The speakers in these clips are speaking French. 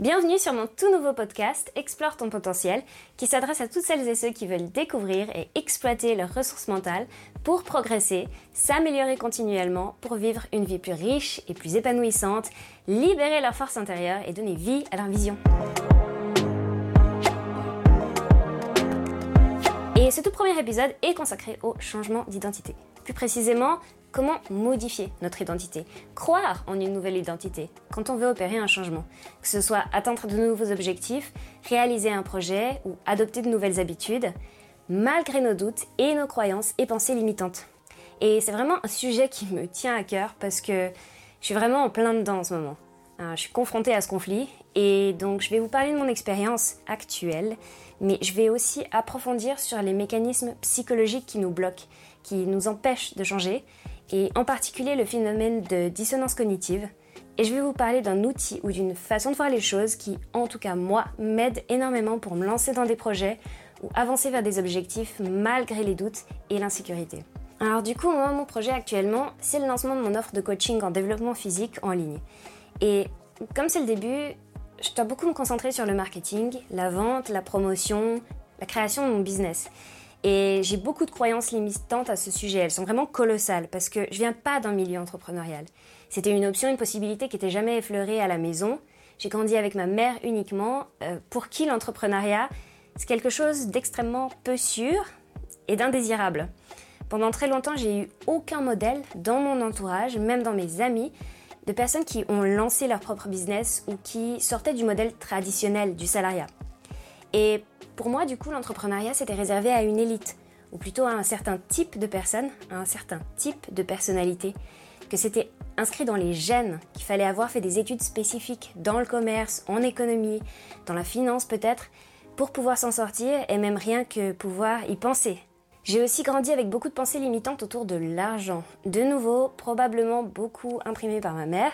Bienvenue sur mon tout nouveau podcast Explore ton potentiel qui s'adresse à toutes celles et ceux qui veulent découvrir et exploiter leurs ressources mentales pour progresser, s'améliorer continuellement pour vivre une vie plus riche et plus épanouissante, libérer leur force intérieure et donner vie à leur vision. Ce tout premier épisode est consacré au changement d'identité. Plus précisément, comment modifier notre identité, croire en une nouvelle identité quand on veut opérer un changement, que ce soit atteindre de nouveaux objectifs, réaliser un projet ou adopter de nouvelles habitudes, malgré nos doutes et nos croyances et pensées limitantes. Et c'est vraiment un sujet qui me tient à cœur parce que je suis vraiment en plein dedans en ce moment. Euh, je suis confrontée à ce conflit et donc je vais vous parler de mon expérience actuelle, mais je vais aussi approfondir sur les mécanismes psychologiques qui nous bloquent, qui nous empêchent de changer, et en particulier le phénomène de dissonance cognitive. Et je vais vous parler d'un outil ou d'une façon de voir les choses qui, en tout cas moi, m'aide énormément pour me lancer dans des projets ou avancer vers des objectifs malgré les doutes et l'insécurité. Alors du coup, moi, mon projet actuellement, c'est le lancement de mon offre de coaching en développement physique en ligne. Et comme c'est le début, je dois beaucoup me concentrer sur le marketing, la vente, la promotion, la création de mon business. Et j'ai beaucoup de croyances limitantes à ce sujet. Elles sont vraiment colossales parce que je viens pas d'un milieu entrepreneurial. C'était une option, une possibilité qui n'était jamais effleurée à la maison. J'ai grandi avec ma mère uniquement, euh, pour qui l'entrepreneuriat, c'est quelque chose d'extrêmement peu sûr et d'indésirable. Pendant très longtemps, j'ai eu aucun modèle dans mon entourage, même dans mes amis, de personnes qui ont lancé leur propre business ou qui sortaient du modèle traditionnel du salariat. Et pour moi, du coup, l'entrepreneuriat, c'était réservé à une élite, ou plutôt à un certain type de personnes, à un certain type de personnalité, que c'était inscrit dans les gènes, qu'il fallait avoir fait des études spécifiques dans le commerce, en économie, dans la finance peut-être, pour pouvoir s'en sortir et même rien que pouvoir y penser, j'ai aussi grandi avec beaucoup de pensées limitantes autour de l'argent. De nouveau, probablement beaucoup imprimé par ma mère,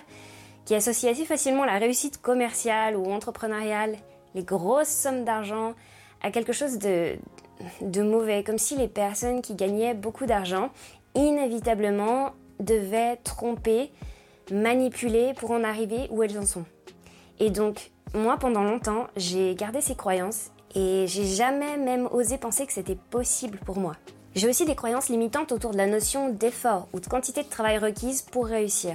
qui associe assez facilement la réussite commerciale ou entrepreneuriale, les grosses sommes d'argent, à quelque chose de, de mauvais, comme si les personnes qui gagnaient beaucoup d'argent, inévitablement, devaient tromper, manipuler pour en arriver où elles en sont. Et donc, moi, pendant longtemps, j'ai gardé ces croyances et j'ai jamais même osé penser que c'était possible pour moi. J'ai aussi des croyances limitantes autour de la notion d'effort ou de quantité de travail requise pour réussir.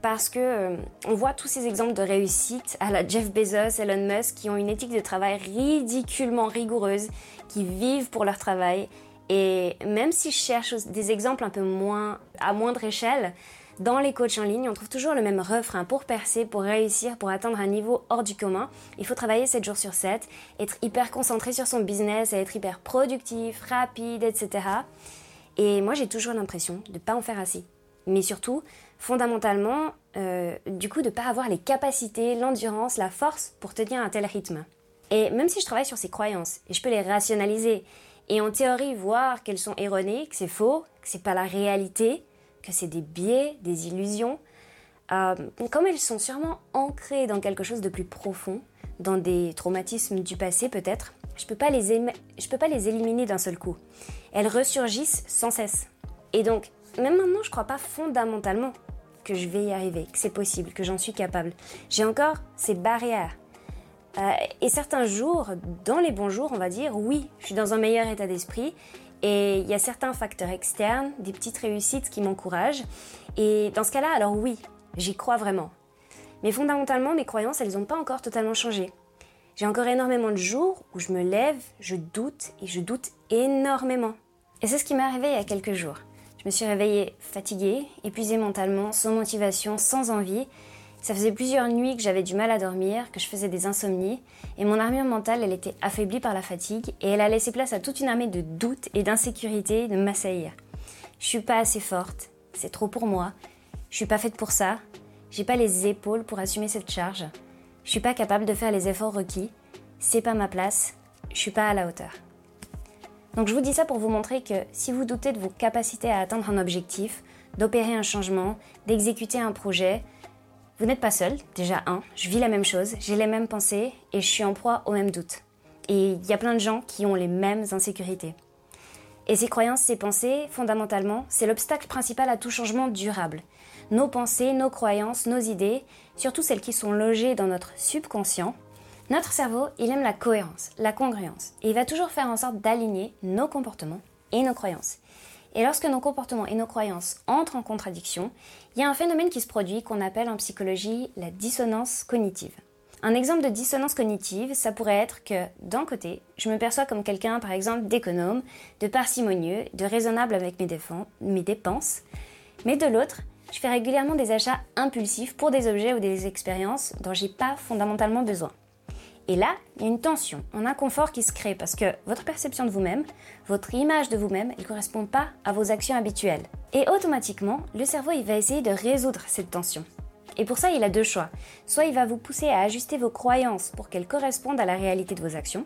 Parce que euh, on voit tous ces exemples de réussite à la Jeff Bezos, Elon Musk qui ont une éthique de travail ridiculement rigoureuse, qui vivent pour leur travail. Et même si je cherche des exemples un peu moins à moindre échelle, dans les coachs en ligne, on trouve toujours le même refrain. Pour percer, pour réussir, pour atteindre un niveau hors du commun, il faut travailler 7 jours sur 7, être hyper concentré sur son business, être hyper productif, rapide, etc. Et moi, j'ai toujours l'impression de ne pas en faire assez. Mais surtout, fondamentalement, euh, du coup, de ne pas avoir les capacités, l'endurance, la force pour tenir un tel rythme. Et même si je travaille sur ces croyances, et je peux les rationaliser, et en théorie voir qu'elles sont erronées, que c'est faux, que c'est pas la réalité, que c'est des biais, des illusions, euh, comme elles sont sûrement ancrées dans quelque chose de plus profond, dans des traumatismes du passé peut-être, je peux, pas les je peux pas les éliminer d'un seul coup. Elles ressurgissent sans cesse. Et donc, même maintenant, je crois pas fondamentalement que je vais y arriver, que c'est possible, que j'en suis capable. J'ai encore ces barrières. Euh, et certains jours, dans les bons jours, on va dire, oui, je suis dans un meilleur état d'esprit et il y a certains facteurs externes, des petites réussites qui m'encouragent. Et dans ce cas-là, alors oui, j'y crois vraiment. Mais fondamentalement, mes croyances, elles n'ont pas encore totalement changé. J'ai encore énormément de jours où je me lève, je doute et je doute énormément. Et c'est ce qui m'est arrivé il y a quelques jours. Je me suis réveillée fatiguée, épuisée mentalement, sans motivation, sans envie, ça faisait plusieurs nuits que j'avais du mal à dormir, que je faisais des insomnies, et mon armure mentale, elle était affaiblie par la fatigue, et elle a laissé place à toute une armée de doutes et d'insécurité de m'assaillir. Je suis pas assez forte, c'est trop pour moi, je suis pas faite pour ça, j'ai pas les épaules pour assumer cette charge, je suis pas capable de faire les efforts requis, c'est pas ma place, je suis pas à la hauteur. Donc je vous dis ça pour vous montrer que si vous doutez de vos capacités à atteindre un objectif, d'opérer un changement, d'exécuter un projet, vous n'êtes pas seul, déjà un, je vis la même chose, j'ai les mêmes pensées et je suis en proie aux mêmes doutes. Et il y a plein de gens qui ont les mêmes insécurités. Et ces croyances, ces pensées, fondamentalement, c'est l'obstacle principal à tout changement durable. nos pensées, nos croyances, nos idées, surtout celles qui sont logées dans notre subconscient, notre cerveau, il aime la cohérence, la congruence, et il va toujours faire en sorte d'aligner nos comportements et nos croyances. Et lorsque nos comportements et nos croyances entrent en contradiction, il y a un phénomène qui se produit qu'on appelle en psychologie la dissonance cognitive. Un exemple de dissonance cognitive, ça pourrait être que, d'un côté, je me perçois comme quelqu'un, par exemple, d'économe, de parcimonieux, de raisonnable avec mes, dépenses, mais de l'autre, je fais régulièrement des achats impulsifs pour des objets ou des expériences dont j'ai pas fondamentalement besoin. Et là, il y a une tension, un inconfort qui se crée parce que votre perception de vous-même, votre image de vous-même, ne correspond pas à vos actions habituelles. Et automatiquement, le cerveau il va essayer de résoudre cette tension. Et pour ça, il a deux choix. Soit il va vous pousser à ajuster vos croyances pour qu'elles correspondent à la réalité de vos actions,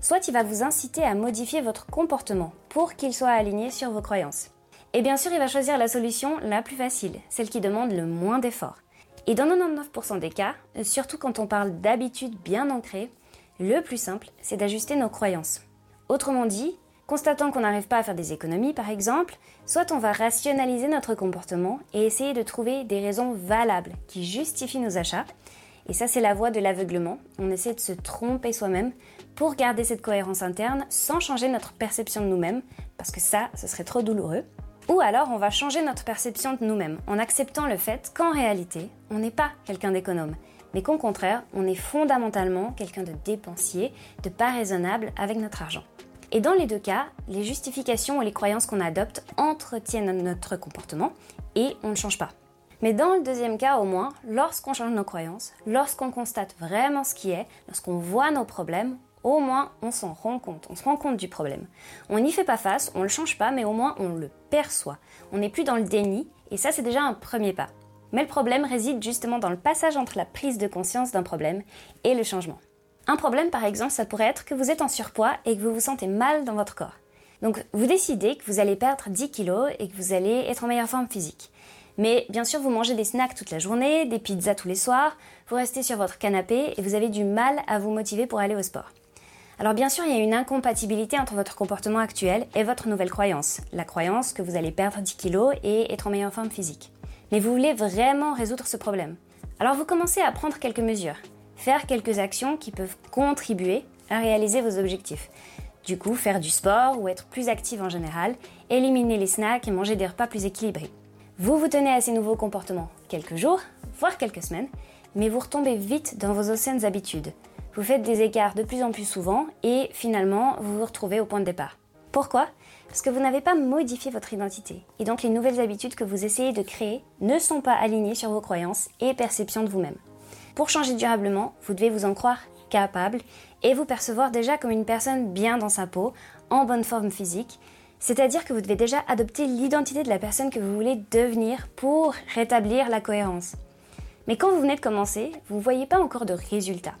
soit il va vous inciter à modifier votre comportement pour qu'il soit aligné sur vos croyances. Et bien sûr, il va choisir la solution la plus facile, celle qui demande le moins d'efforts. Et dans 99% des cas, surtout quand on parle d'habitudes bien ancrées, le plus simple, c'est d'ajuster nos croyances. Autrement dit, constatant qu'on n'arrive pas à faire des économies par exemple, soit on va rationaliser notre comportement et essayer de trouver des raisons valables qui justifient nos achats. Et ça, c'est la voie de l'aveuglement. On essaie de se tromper soi-même pour garder cette cohérence interne sans changer notre perception de nous-mêmes, parce que ça, ce serait trop douloureux. Ou alors on va changer notre perception de nous-mêmes en acceptant le fait qu'en réalité, on n'est pas quelqu'un d'économe, mais qu'au contraire, on est fondamentalement quelqu'un de dépensier, de pas raisonnable avec notre argent. Et dans les deux cas, les justifications ou les croyances qu'on adopte entretiennent notre comportement et on ne change pas. Mais dans le deuxième cas au moins, lorsqu'on change nos croyances, lorsqu'on constate vraiment ce qui est, lorsqu'on voit nos problèmes, au moins on s'en rend compte, on se rend compte du problème. On n'y fait pas face, on ne le change pas, mais au moins on le perçoit. On n'est plus dans le déni, et ça c'est déjà un premier pas. Mais le problème réside justement dans le passage entre la prise de conscience d'un problème et le changement. Un problème par exemple, ça pourrait être que vous êtes en surpoids et que vous vous sentez mal dans votre corps. Donc vous décidez que vous allez perdre 10 kilos et que vous allez être en meilleure forme physique. Mais bien sûr, vous mangez des snacks toute la journée, des pizzas tous les soirs, vous restez sur votre canapé et vous avez du mal à vous motiver pour aller au sport. Alors bien sûr, il y a une incompatibilité entre votre comportement actuel et votre nouvelle croyance, la croyance que vous allez perdre 10 kilos et être en meilleure forme physique. Mais vous voulez vraiment résoudre ce problème. Alors vous commencez à prendre quelques mesures, faire quelques actions qui peuvent contribuer à réaliser vos objectifs. Du coup, faire du sport ou être plus active en général, éliminer les snacks et manger des repas plus équilibrés. Vous vous tenez à ces nouveaux comportements quelques jours, voire quelques semaines, mais vous retombez vite dans vos anciennes habitudes, vous faites des écarts de plus en plus souvent et finalement vous vous retrouvez au point de départ. Pourquoi? Parce que vous n'avez pas modifié votre identité. Et donc les nouvelles habitudes que vous essayez de créer ne sont pas alignées sur vos croyances et perceptions de vous-même. Pour changer durablement, vous devez vous en croire capable et vous percevoir déjà comme une personne bien dans sa peau, en bonne forme physique. C'est-à-dire que vous devez déjà adopter l'identité de la personne que vous voulez devenir pour rétablir la cohérence. Mais quand vous venez de commencer, vous ne voyez pas encore de résultats.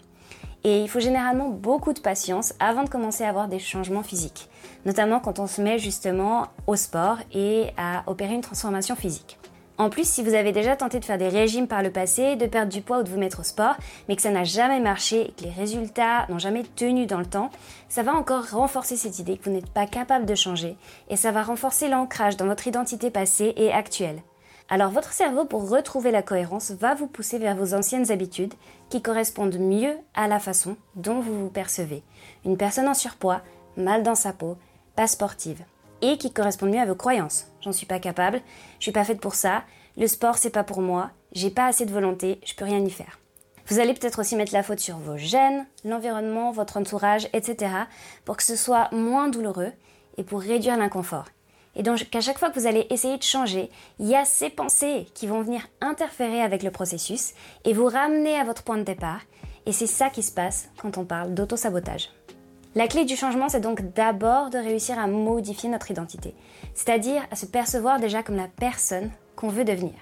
Et il faut généralement beaucoup de patience avant de commencer à avoir des changements physiques, notamment quand on se met justement au sport et à opérer une transformation physique. En plus, si vous avez déjà tenté de faire des régimes par le passé, de perdre du poids ou de vous mettre au sport, mais que ça n'a jamais marché et que les résultats n'ont jamais tenu dans le temps, ça va encore renforcer cette idée que vous n'êtes pas capable de changer et ça va renforcer l'ancrage dans votre identité passée et actuelle. Alors votre cerveau, pour retrouver la cohérence, va vous pousser vers vos anciennes habitudes qui correspondent mieux à la façon dont vous vous percevez. Une personne en surpoids, mal dans sa peau, pas sportive. Et qui correspondent mieux à vos croyances. J'en suis pas capable, je suis pas faite pour ça, le sport c'est pas pour moi, j'ai pas assez de volonté, je peux rien y faire. Vous allez peut-être aussi mettre la faute sur vos gènes, l'environnement, votre entourage, etc. pour que ce soit moins douloureux et pour réduire l'inconfort. Et donc qu'à chaque fois que vous allez essayer de changer, il y a ces pensées qui vont venir interférer avec le processus et vous ramener à votre point de départ. Et c'est ça qui se passe quand on parle d'auto-sabotage. La clé du changement, c'est donc d'abord de réussir à modifier notre identité, c'est-à-dire à se percevoir déjà comme la personne qu'on veut devenir.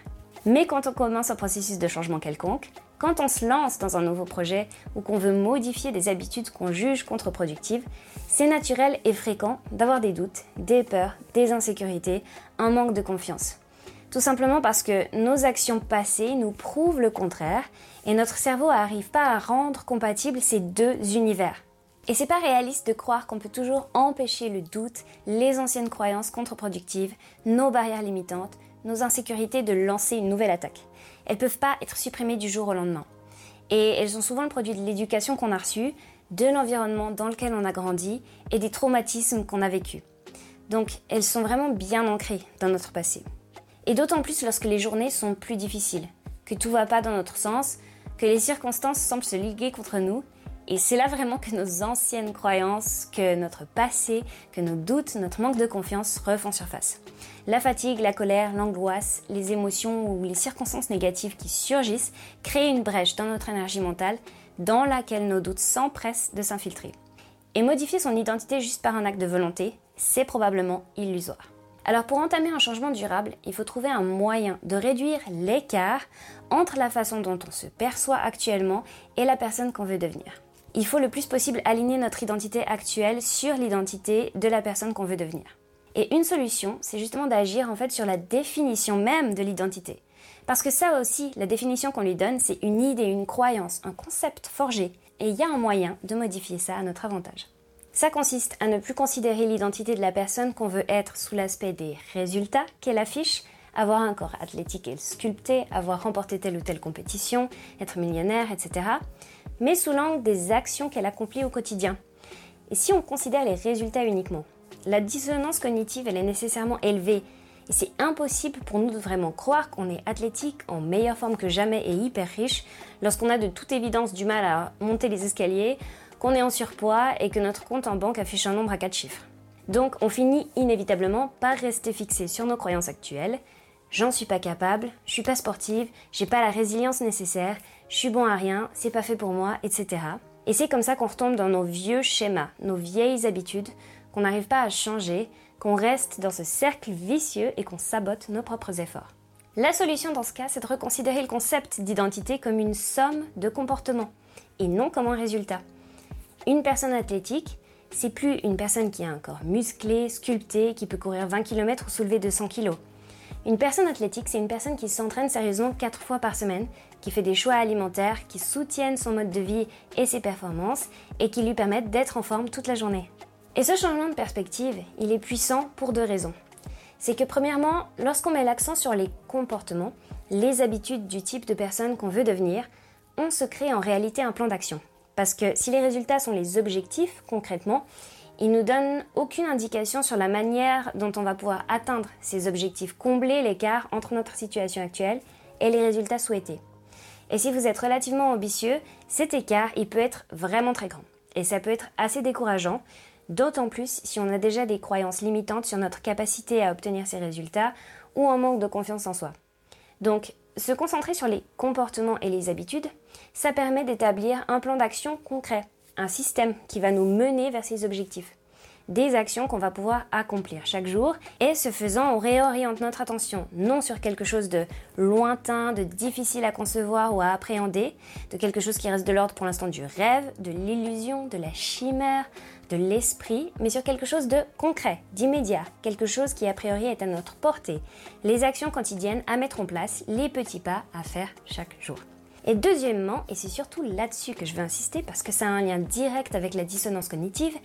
Mais quand on commence un processus de changement quelconque, quand on se lance dans un nouveau projet ou qu'on veut modifier des habitudes qu'on juge contre-productives, c'est naturel et fréquent d'avoir des doutes, des peurs, des insécurités, un manque de confiance. Tout simplement parce que nos actions passées nous prouvent le contraire et notre cerveau n'arrive pas à rendre compatibles ces deux univers. Et c'est pas réaliste de croire qu'on peut toujours empêcher le doute, les anciennes croyances contre-productives, nos barrières limitantes, nos insécurités de lancer une nouvelle attaque. Elles peuvent pas être supprimées du jour au lendemain. Et elles sont souvent le produit de l'éducation qu'on a reçue, de l'environnement dans lequel on a grandi et des traumatismes qu'on a vécus. Donc elles sont vraiment bien ancrées dans notre passé. Et d'autant plus lorsque les journées sont plus difficiles, que tout va pas dans notre sens, que les circonstances semblent se liguer contre nous et c'est là vraiment que nos anciennes croyances, que notre passé, que nos doutes, notre manque de confiance refont surface. La fatigue, la colère, l'angoisse, les émotions ou les circonstances négatives qui surgissent créent une brèche dans notre énergie mentale dans laquelle nos doutes s'empressent de s'infiltrer. Et modifier son identité juste par un acte de volonté, c'est probablement illusoire. Alors pour entamer un changement durable, il faut trouver un moyen de réduire l'écart entre la façon dont on se perçoit actuellement et la personne qu'on veut devenir il faut le plus possible aligner notre identité actuelle sur l'identité de la personne qu'on veut devenir. Et une solution, c'est justement d'agir en fait sur la définition même de l'identité. Parce que ça aussi, la définition qu'on lui donne, c'est une idée, une croyance, un concept forgé. Et il y a un moyen de modifier ça à notre avantage. Ça consiste à ne plus considérer l'identité de la personne qu'on veut être sous l'aspect des résultats qu'elle affiche, avoir un corps athlétique et sculpté, avoir remporté telle ou telle compétition, être millionnaire, etc mais sous l'angle des actions qu'elle accomplit au quotidien. Et si on considère les résultats uniquement, la dissonance cognitive, elle est nécessairement élevée. Et c'est impossible pour nous de vraiment croire qu'on est athlétique, en meilleure forme que jamais et hyper riche, lorsqu'on a de toute évidence du mal à monter les escaliers, qu'on est en surpoids et que notre compte en banque affiche un nombre à 4 chiffres. Donc on finit inévitablement par rester fixé sur nos croyances actuelles. J'en suis pas capable, je suis pas sportive, j'ai pas la résilience nécessaire, je suis bon à rien, c'est pas fait pour moi, etc. Et c'est comme ça qu'on retombe dans nos vieux schémas, nos vieilles habitudes, qu'on n'arrive pas à changer, qu'on reste dans ce cercle vicieux et qu'on sabote nos propres efforts. La solution dans ce cas, c'est de reconsidérer le concept d'identité comme une somme de comportements et non comme un résultat. Une personne athlétique, c'est plus une personne qui a un corps musclé, sculpté, qui peut courir 20 km ou soulever 200 kg. Une personne athlétique, c'est une personne qui s'entraîne sérieusement 4 fois par semaine, qui fait des choix alimentaires qui soutiennent son mode de vie et ses performances et qui lui permettent d'être en forme toute la journée. Et ce changement de perspective, il est puissant pour deux raisons. C'est que premièrement, lorsqu'on met l'accent sur les comportements, les habitudes du type de personne qu'on veut devenir, on se crée en réalité un plan d'action. Parce que si les résultats sont les objectifs, concrètement, il nous donne aucune indication sur la manière dont on va pouvoir atteindre ces objectifs, combler l'écart entre notre situation actuelle et les résultats souhaités. Et si vous êtes relativement ambitieux, cet écart, il peut être vraiment très grand. Et ça peut être assez décourageant, d'autant plus si on a déjà des croyances limitantes sur notre capacité à obtenir ces résultats ou un manque de confiance en soi. Donc, se concentrer sur les comportements et les habitudes, ça permet d'établir un plan d'action concret un système qui va nous mener vers ces objectifs. Des actions qu'on va pouvoir accomplir chaque jour et ce faisant, on réoriente notre attention non sur quelque chose de lointain, de difficile à concevoir ou à appréhender, de quelque chose qui reste de l'ordre pour l'instant du rêve, de l'illusion, de la chimère, de l'esprit, mais sur quelque chose de concret, d'immédiat, quelque chose qui a priori est à notre portée, les actions quotidiennes à mettre en place, les petits pas à faire chaque jour. Et deuxièmement, et c'est surtout là-dessus que je veux insister parce que ça a un lien direct avec la dissonance cognitive,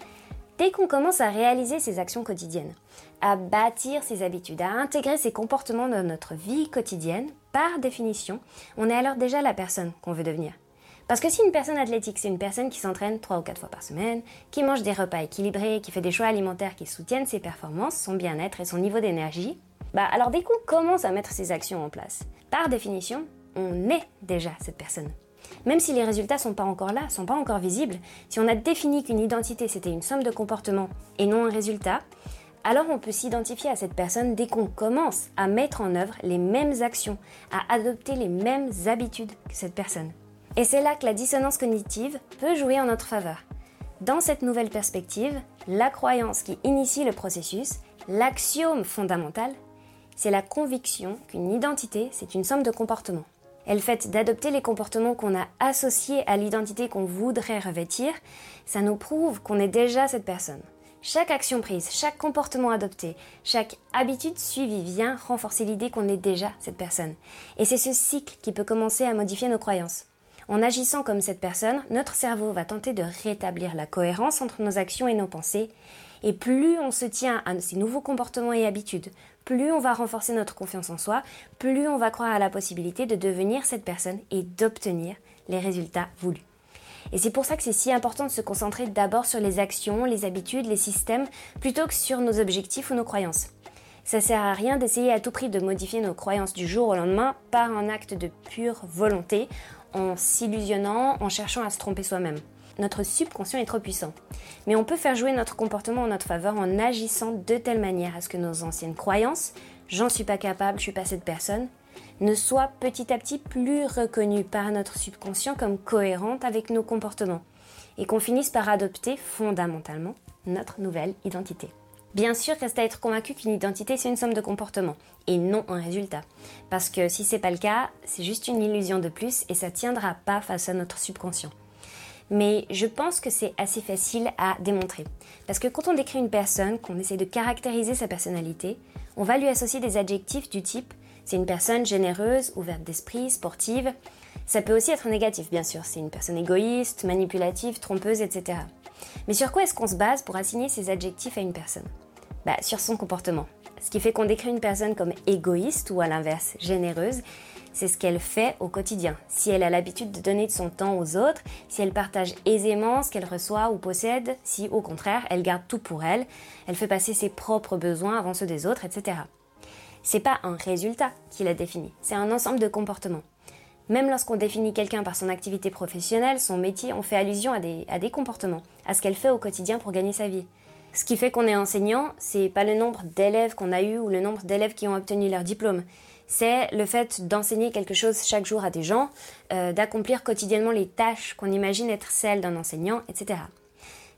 dès qu'on commence à réaliser ces actions quotidiennes, à bâtir ses habitudes, à intégrer ces comportements dans notre vie quotidienne, par définition, on est alors déjà la personne qu'on veut devenir. Parce que si une personne athlétique, c'est une personne qui s'entraîne 3 ou 4 fois par semaine, qui mange des repas équilibrés, qui fait des choix alimentaires qui soutiennent ses performances, son bien-être et son niveau d'énergie, bah alors dès qu'on commence à mettre ces actions en place, par définition, on est déjà cette personne. Même si les résultats sont pas encore là, sont pas encore visibles, si on a défini qu'une identité c'était une somme de comportements et non un résultat, alors on peut s'identifier à cette personne dès qu'on commence à mettre en œuvre les mêmes actions, à adopter les mêmes habitudes que cette personne. Et c'est là que la dissonance cognitive peut jouer en notre faveur. Dans cette nouvelle perspective, la croyance qui initie le processus, l'axiome fondamental, c'est la conviction qu'une identité, c'est une somme de comportements et le fait d'adopter les comportements qu'on a associés à l'identité qu'on voudrait revêtir, ça nous prouve qu'on est déjà cette personne. Chaque action prise, chaque comportement adopté, chaque habitude suivie vient renforcer l'idée qu'on est déjà cette personne. Et c'est ce cycle qui peut commencer à modifier nos croyances. En agissant comme cette personne, notre cerveau va tenter de rétablir la cohérence entre nos actions et nos pensées, Et plus on se tient à ces nouveaux comportements et habitudes, plus on va renforcer notre confiance en soi, plus on va croire à la possibilité de devenir cette personne et d'obtenir les résultats voulus. Et c'est pour ça que c'est si important de se concentrer d'abord sur les actions, les habitudes, les systèmes, plutôt que sur nos objectifs ou nos croyances. Ça sert à rien d'essayer à tout prix de modifier nos croyances du jour au lendemain par un acte de pure volonté, en s'illusionnant, en cherchant à se tromper soi-même. Notre subconscient est trop puissant. Mais on peut faire jouer notre comportement en notre faveur en agissant de telle manière à ce que nos anciennes croyances, j'en suis pas capable, je suis pas cette personne, ne soit petit à petit plus reconnue par notre subconscient comme cohérente avec nos comportements et qu'on finisse par adopter fondamentalement notre nouvelle identité. Bien sûr, reste à être convaincu qu'une identité c'est une somme de comportements et non un résultat. Parce que si c'est pas le cas, c'est juste une illusion de plus et ça tiendra pas face à notre subconscient. Mais je pense que c'est assez facile à démontrer. Parce que quand on décrit une personne, qu'on essaie de caractériser sa personnalité, on va lui associer des adjectifs du type c'est une personne généreuse, ouverte d'esprit, sportive. Ça peut aussi être négatif, bien sûr. C'est une personne égoïste, manipulative, trompeuse, etc. Mais sur quoi est-ce qu'on se base pour assigner ces adjectifs à une personne? Bah, sur son comportement. Ce qui fait qu'on décrit une personne comme égoïste ou à l'inverse généreuse, c'est ce qu'elle fait au quotidien. Si elle a l'habitude de donner de son temps aux autres, si elle partage aisément ce qu'elle reçoit ou possède, si au contraire elle garde tout pour elle, elle fait passer ses propres besoins avant ceux des autres, etc. C'est pas un résultat qui la définit, c'est un ensemble de comportements. Même lorsqu'on définit quelqu'un par son activité professionnelle, son métier, on fait allusion à des, à des comportements, à ce qu'elle fait au quotidien pour gagner sa vie. Ce qui fait qu'on est enseignant, c'est pas le nombre d'élèves qu'on a eu ou le nombre d'élèves qui ont obtenu leur diplôme. C'est le fait d'enseigner quelque chose chaque jour à des gens, euh, d'accomplir quotidiennement les tâches qu'on imagine être celles d'un enseignant, etc.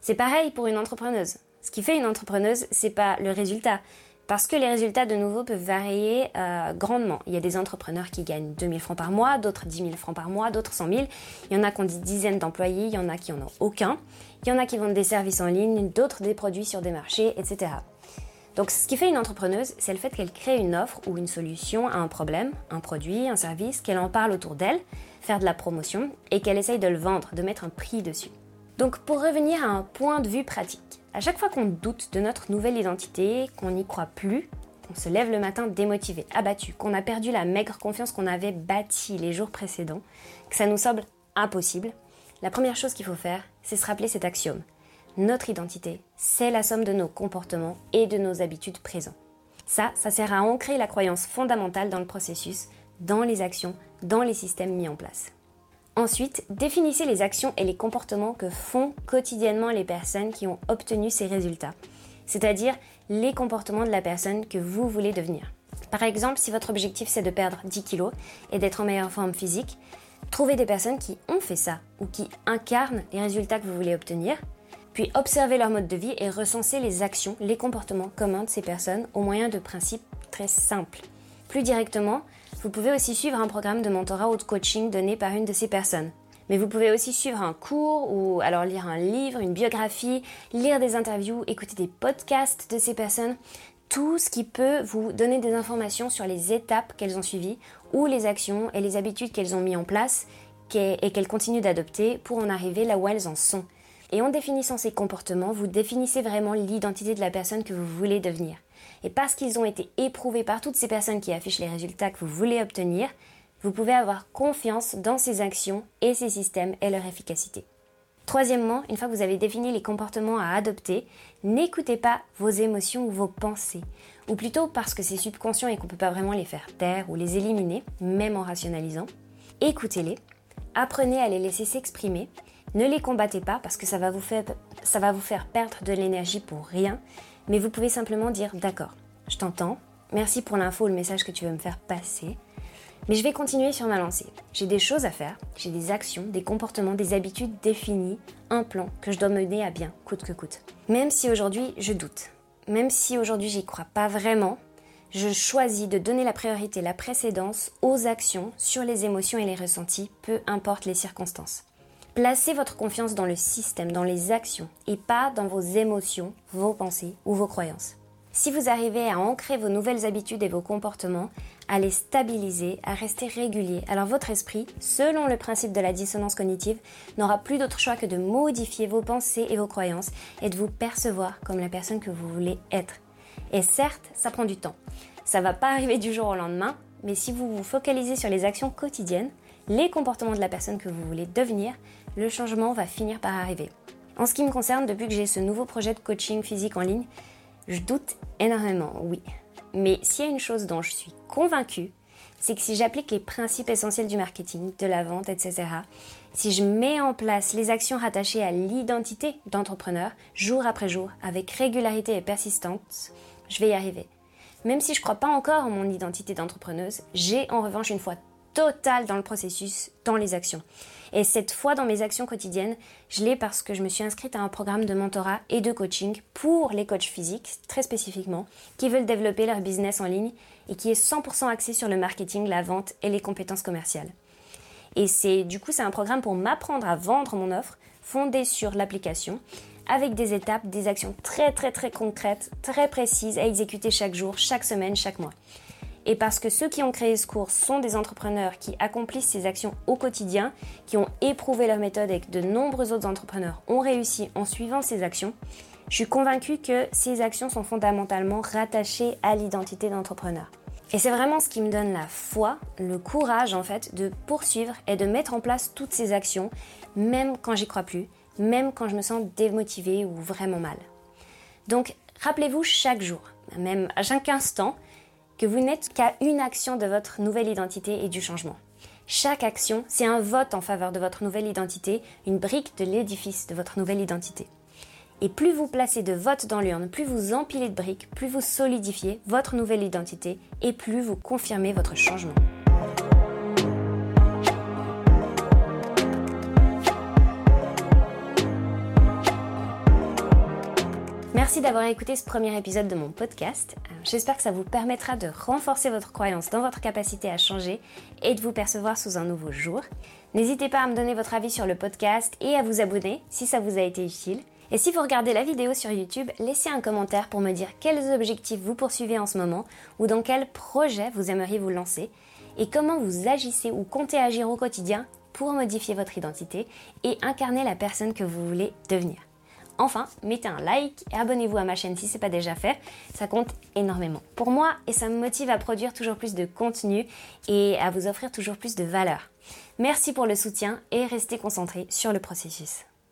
C'est pareil pour une entrepreneuse. Ce qui fait une entrepreneuse, c'est pas le résultat, parce que les résultats, de nouveau, peuvent varier euh, grandement. Il y a des entrepreneurs qui gagnent 2000 francs par mois, d'autres 10 000 francs par mois, d'autres 100 000. Il y en a qui ont des dizaines d'employés, il y en a qui en ont aucun. Il y en a qui vendent des services en ligne, d'autres des produits sur des marchés, etc. Donc ce qui fait une entrepreneuse, c'est le fait qu'elle crée une offre ou une solution à un problème, un produit, un service, qu'elle en parle autour d'elle, faire de la promotion et qu'elle essaye de le vendre, de mettre un prix dessus. Donc pour revenir à un point de vue pratique, à chaque fois qu'on doute de notre nouvelle identité, qu'on n'y croit plus, qu'on se lève le matin démotivé, abattu, qu'on a perdu la maigre confiance qu'on avait bâtie les jours précédents, que ça nous semble impossible, la première chose qu'il faut faire, c'est se rappeler cet axiome. Notre identité, c'est la somme de nos comportements et de nos habitudes présents. Ça, ça sert à ancrer la croyance fondamentale dans le processus, dans les actions, dans les systèmes mis en place. Ensuite, définissez les actions et les comportements que font quotidiennement les personnes qui ont obtenu ces résultats, c'est-à-dire les comportements de la personne que vous voulez devenir. Par exemple, si votre objectif c'est de perdre 10 kilos et d'être en meilleure forme physique, trouvez des personnes qui ont fait ça ou qui incarnent les résultats que vous voulez obtenir, puis observez leur mode de vie et recensez les actions, les comportements communs de ces personnes au moyen de principes très simples. Plus directement, vous pouvez aussi suivre un programme de mentorat ou de coaching donné par une de ces personnes. Mais vous pouvez aussi suivre un cours ou alors lire un livre, une biographie, lire des interviews, écouter des podcasts de ces personnes. Tout ce qui peut vous donner des informations sur les étapes qu'elles ont suivies ou les actions et les habitudes qu'elles ont mis en place et qu'elles continuent d'adopter pour en arriver là où elles en sont. Et en définissant ces comportements, vous définissez vraiment l'identité de la personne que vous voulez devenir. Et parce qu'ils ont été éprouvés par toutes ces personnes qui affichent les résultats que vous voulez obtenir, vous pouvez avoir confiance dans ces actions et ces systèmes et leur efficacité. Troisièmement, une fois que vous avez défini les comportements à adopter, n'écoutez pas vos émotions ou vos pensées, ou plutôt parce que c'est subconscient et qu'on ne peut pas vraiment les faire taire ou les éliminer, même en rationalisant. Écoutez-les, apprenez à les laisser s'exprimer, ne les combattez pas parce que ça va vous faire, ça va vous faire perdre de l'énergie pour rien, mais vous pouvez simplement dire d'accord, je t'entends, merci pour l'info le message que tu veux me faire passer, mais je vais continuer sur ma lancée. J'ai des choses à faire, j'ai des actions, des comportements, des habitudes définies, un plan que je dois mener à bien, coûte que coûte. Même si aujourd'hui je doute, même si aujourd'hui j'y crois pas vraiment, je choisis de donner la priorité, la précédence aux actions sur les émotions et les ressentis, peu importe les circonstances. Placez votre confiance dans le système, dans les actions, et pas dans vos émotions, vos pensées ou vos croyances. Si vous arrivez à ancrer vos nouvelles habitudes et vos comportements, à les stabiliser, à rester régulier, alors votre esprit, selon le principe de la dissonance cognitive, n'aura plus d'autre choix que de modifier vos pensées et vos croyances et de vous percevoir comme la personne que vous voulez être. Et certes, ça prend du temps. Ça va pas arriver du jour au lendemain, mais si vous vous focalisez sur les actions quotidiennes, les comportements de la personne que vous voulez devenir, le changement va finir par arriver. En ce qui me concerne, depuis que j'ai ce nouveau projet de coaching physique en ligne, je doute énormément, oui. Mais s'il y a une chose dont je suis convaincue, c'est que si j'applique les principes essentiels du marketing, de la vente, etc., si je mets en place les actions rattachées à l'identité d'entrepreneur, jour après jour, avec régularité et persistance, je vais y arriver. Même si je ne crois pas encore en mon identité d'entrepreneuse, j'ai en revanche une foi totale dans le processus, dans les actions. Et cette foi dans mes actions quotidiennes, je l'ai parce que je me suis inscrite à un programme de mentorat et de coaching pour les coachs physiques, très spécifiquement, qui veulent développer leur business en ligne et qui est 100% axé sur le marketing, la vente et les compétences commerciales. Et c'est du coup c'est un programme pour m'apprendre à vendre mon offre fondé sur l'application avec des étapes, des actions très très très concrètes, très précises à exécuter chaque jour, chaque semaine, chaque mois. Et parce que ceux qui ont créé ce cours sont des entrepreneurs qui accomplissent ces actions au quotidien, qui ont éprouvé leur méthode et que de nombreux autres entrepreneurs ont réussi en suivant ces actions, je suis convaincue que ces actions sont fondamentalement rattachées à l'identité d'entrepreneur. Et c'est vraiment ce qui me donne la foi, le courage en fait de poursuivre et de mettre en place toutes ces actions, même quand j'y crois plus, même quand je me sens démotivée ou vraiment mal. Donc rappelez-vous chaque jour, même à chaque instant, que vous n'êtes qu'à une action de votre nouvelle identité et du changement. Chaque action, c'est un vote en faveur de votre nouvelle identité, une brique de l'édifice de votre nouvelle identité. Et plus vous placez de votes dans l'urne, plus vous empilez de briques, plus vous solidifiez votre nouvelle identité et plus vous confirmez votre changement. Merci d'avoir écouté ce premier épisode de mon podcast. Euh, j'espère que ça vous permettra de renforcer votre croyance dans votre capacité à changer et de vous percevoir sous un nouveau jour. N'hésitez pas à me donner votre avis sur le podcast et à vous abonner si ça vous a été utile. Et si vous regardez la vidéo sur YouTube, laissez un commentaire pour me dire quels objectifs vous poursuivez en ce moment ou dans quel projet vous aimeriez vous lancer et comment vous agissez ou comptez agir au quotidien pour modifier votre identité et incarner la personne que vous voulez devenir. Enfin, mettez un like et abonnez-vous à ma chaîne si ce n'est pas déjà fait, ça compte énormément pour moi et ça me motive à produire toujours plus de contenu et à vous offrir toujours plus de valeur. Merci pour le soutien et restez concentrés sur le processus.